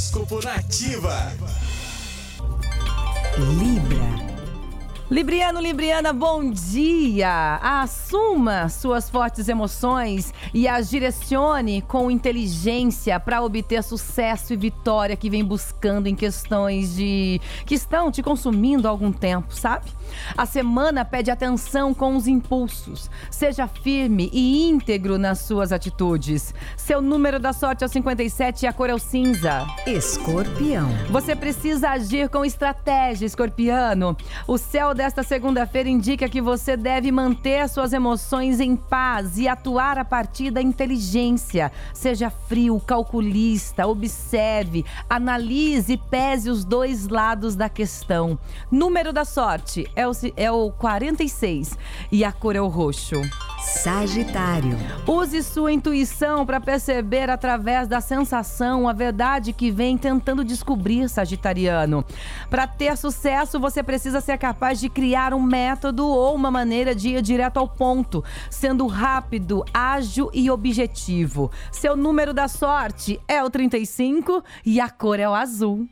Horóscopo Nativa. Libra. Libriano, Libriana, bom dia! Assuma suas fortes emoções e as direcione com inteligência para obter sucesso e vitória que vem buscando em questões de que estão te consumindo há algum tempo, sabe? A semana pede atenção com os impulsos. Seja firme e íntegro nas suas atitudes. Seu número da sorte é o 57 e a cor é o cinza. Escorpião. Você precisa agir com estratégia, escorpiano. O céu desta segunda-feira indica que você deve manter suas emoções em paz e atuar a partir da inteligência. Seja frio, calculista, observe, analise e pese os dois lados da questão. Número da sorte é o, é o 46 e a cor é o roxo. Sagitário. Use sua intuição para perceber através da sensação a verdade que vem tentando descobrir, Sagitariano. Para ter sucesso, você precisa ser capaz de criar um método ou uma maneira de ir direto ao ponto, sendo rápido, ágil e objetivo. Seu número da sorte é o 35 e a cor é o azul.